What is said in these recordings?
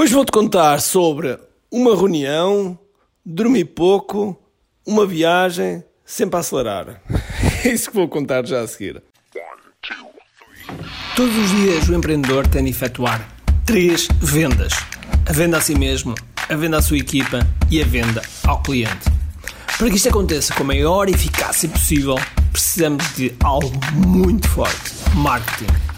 Hoje vou-te contar sobre uma reunião, dormir pouco, uma viagem, sempre a acelerar. É isso que vou contar já a seguir. Todos os dias o empreendedor tem de efetuar três vendas: a venda a si mesmo, a venda à sua equipa e a venda ao cliente. Para que isto aconteça com a maior eficácia possível, precisamos de algo muito forte: marketing.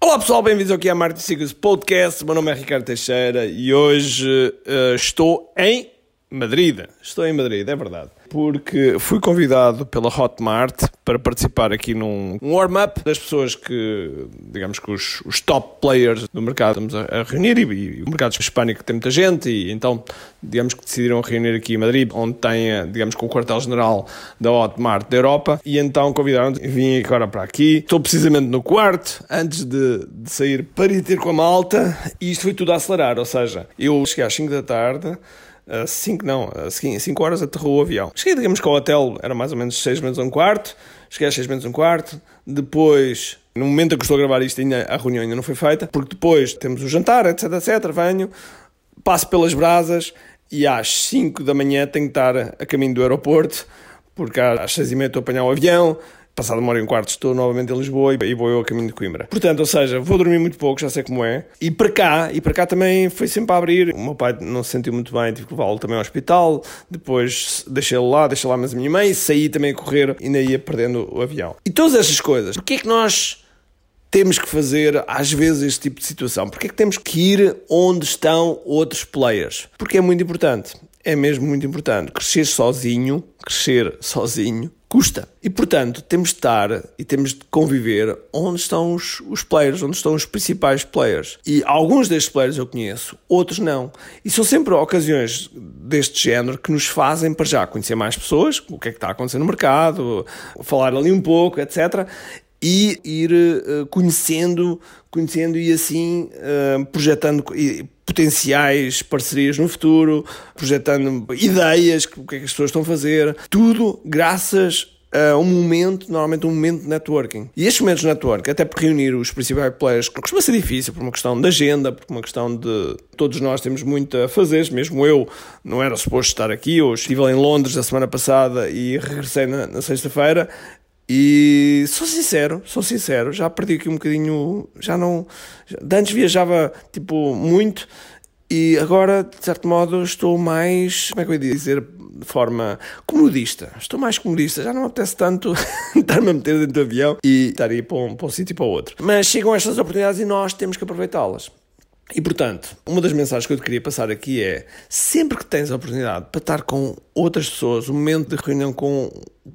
Olá pessoal, bem-vindos ao QI Marketing Secrets Podcast. Meu nome é Ricardo Teixeira e hoje uh, estou em Madrid. Estou em Madrid, é verdade porque fui convidado pela Hotmart para participar aqui num warm-up das pessoas que, digamos que os, os, top players do mercado estamos a, a reunir e, e, o mercado hispânico tem muita gente e então, digamos que decidiram reunir aqui em Madrid, onde tem, digamos que o quartel-general da Hotmart da Europa e então convidaram vim agora para aqui. Estou precisamente no quarto, antes de, de sair para ir ter com a malta e isto foi tudo a acelerar, ou seja, eu cheguei às 5 da tarde, 5 não, 5 horas aterrou o avião. Cheguei, digamos que ao hotel era mais ou menos 6 menos um quarto, cheguei às 6 menos um quarto, depois, no momento em que estou a gravar isto, a reunião ainda não foi feita, porque depois temos o jantar, etc, etc, venho, passo pelas brasas e às 5 da manhã tenho que estar a caminho do aeroporto, porque às 6 e meia estou a apanhar o avião, Passado uma hora e um quarto estou novamente em Lisboa e vou eu a caminho de Coimbra. Portanto, ou seja, vou dormir muito pouco, já sei como é. E para cá, e para cá também foi sempre a abrir. O meu pai não se sentiu muito bem, tive que levá-lo também ao hospital. Depois deixei-lo lá, deixei lá mais a minha mãe, saí também a correr e ainda ia perdendo o avião. E todas estas coisas, porquê é que nós temos que fazer às vezes este tipo de situação? Porquê é que temos que ir onde estão outros players? Porque é muito importante. É mesmo muito importante. Crescer sozinho, crescer sozinho, custa. E, portanto, temos de estar e temos de conviver onde estão os, os players, onde estão os principais players. E alguns destes players eu conheço, outros não. E são sempre ocasiões deste género que nos fazem, para já, conhecer mais pessoas, o que é que está acontecendo no mercado, falar ali um pouco, etc e ir uh, conhecendo, conhecendo e assim uh, projetando potenciais parcerias no futuro, projetando ideias, o que é que as pessoas estão a fazer, tudo graças a um momento, normalmente um momento de networking. E estes momentos de networking, até por reunir os principais players, costuma ser difícil por uma questão de agenda, por uma questão de todos nós temos muito a fazer, mesmo eu não era suposto estar aqui, eu estive em Londres a semana passada e regressei na, na sexta-feira e sou sincero, sou sincero, já perdi aqui um bocadinho, já não. Já, antes viajava tipo muito e agora, de certo modo, estou mais. Como é que eu ia dizer? De forma comodista. Estou mais comodista. Já não apetece tanto estar-me a meter dentro do avião e estar aí para um, para um sítio e para o outro. Mas chegam estas oportunidades e nós temos que aproveitá-las. E portanto, uma das mensagens que eu te queria passar aqui é: sempre que tens a oportunidade para estar com outras pessoas, um momento de reunião com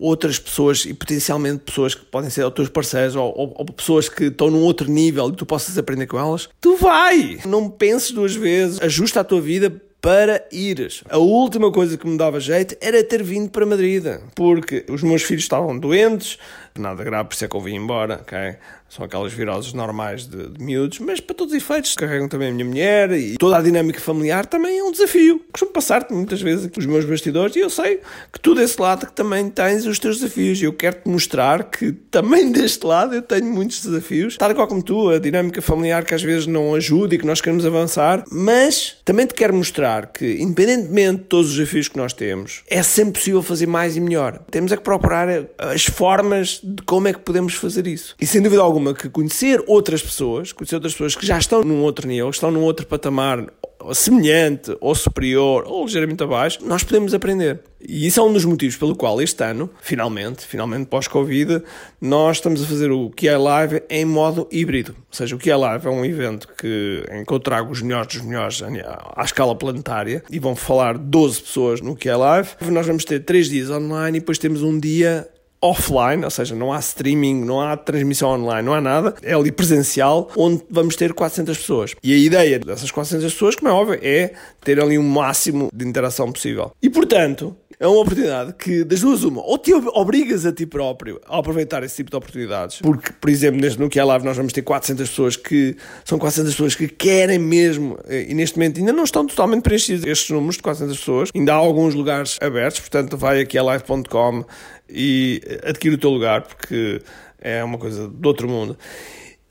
outras pessoas e potencialmente pessoas que podem ser teus parceiros ou, ou, ou, pessoas que estão num outro nível e tu possas aprender com elas, tu vai! Não penses duas vezes, ajusta a tua vida para ires. A última coisa que me dava jeito era ter vindo para Madrid, porque os meus filhos estavam doentes, nada grave, por isso é que eu vim embora, ok? São aquelas viroses normais de, de miúdos, mas para todos os efeitos carregam também a minha mulher e toda a dinâmica familiar também é um desafio. Costumo passar-te muitas vezes aqui os meus bastidores e eu sei que tu desse lado que também tens os teus desafios e eu quero-te mostrar que também deste lado eu tenho muitos desafios, tal qual como tu, a dinâmica familiar que às vezes não ajuda e que nós queremos avançar, mas também te quero mostrar que, independentemente de todos os desafios que nós temos, é sempre possível fazer mais e melhor. Temos é que procurar as formas de como é que podemos fazer isso. E sem dúvida alguma que conhecer outras pessoas, conhecer outras pessoas que já estão num outro nível, estão num outro patamar semelhante ou superior ou ligeiramente abaixo, nós podemos aprender. E isso é um dos motivos pelo qual este ano, finalmente, finalmente pós-Covid, nós estamos a fazer o QI Live em modo híbrido. Ou seja, o QI Live é um evento que, em que eu trago os melhores dos melhores à escala planetária e vão falar 12 pessoas no QI Live. Nós vamos ter 3 dias online e depois temos um dia offline, ou seja, não há streaming, não há transmissão online, não há nada. É ali presencial, onde vamos ter 400 pessoas. E a ideia dessas 400 pessoas, como é óbvio, é ter ali um máximo de interação possível. E portanto, é uma oportunidade que, das duas, uma, ou te obrigas a ti próprio a aproveitar esse tipo de oportunidades, porque, por exemplo, neste Nokia Live nós vamos ter 400 pessoas que são 400 pessoas que querem mesmo, eh, e neste momento ainda não estão totalmente preenchidos estes números de 400 pessoas, ainda há alguns lugares abertos, portanto, vai aqui a live.com e adquire o teu lugar, porque é uma coisa do outro mundo.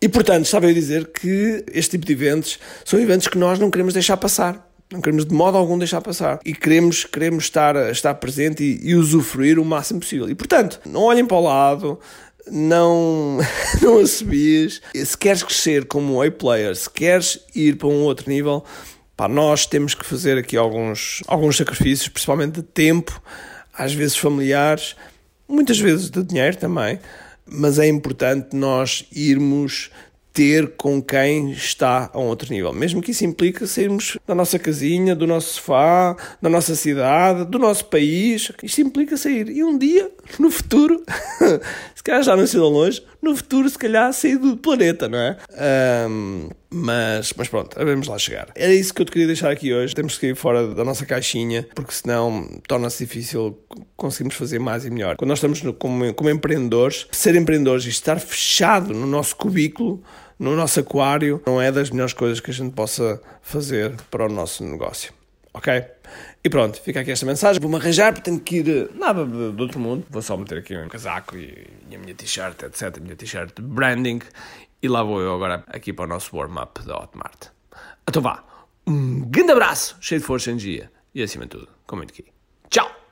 E portanto, estava a dizer que este tipo de eventos são eventos que nós não queremos deixar passar. Não queremos de modo algum deixar passar. E queremos, queremos estar, estar presente e, e usufruir o máximo possível. E portanto, não olhem para o lado, não, não assobies. Se queres crescer como A-player, se queres ir para um outro nível, pá, nós temos que fazer aqui alguns, alguns sacrifícios, principalmente de tempo, às vezes familiares, muitas vezes de dinheiro também, mas é importante nós irmos ter com quem está a um outro nível. Mesmo que isso implique sairmos da nossa casinha, do nosso sofá, da nossa cidade, do nosso país. Isto implica sair. E um dia, no futuro, se calhar já não sei longe, no futuro, se calhar, sair do planeta, não é? Um, mas, mas pronto, vamos lá chegar. Era isso que eu te queria deixar aqui hoje. Temos que ir fora da nossa caixinha, porque senão torna-se difícil conseguirmos fazer mais e melhor. Quando nós estamos no, como, como empreendedores, ser empreendedores e estar fechado no nosso cubículo no nosso aquário não é das melhores coisas que a gente possa fazer para o nosso negócio. Ok? E pronto, fica aqui esta mensagem. Vou-me arranjar, porque tenho que ir eh, nada do outro mundo. Vou só meter aqui um casaco e, e a minha t-shirt, etc. A minha t-shirt de branding. E lá vou eu agora aqui para o nosso warm-up da Hotmart. Então vá, um grande abraço, cheio de força energia. E acima de tudo, com muito aqui. Tchau!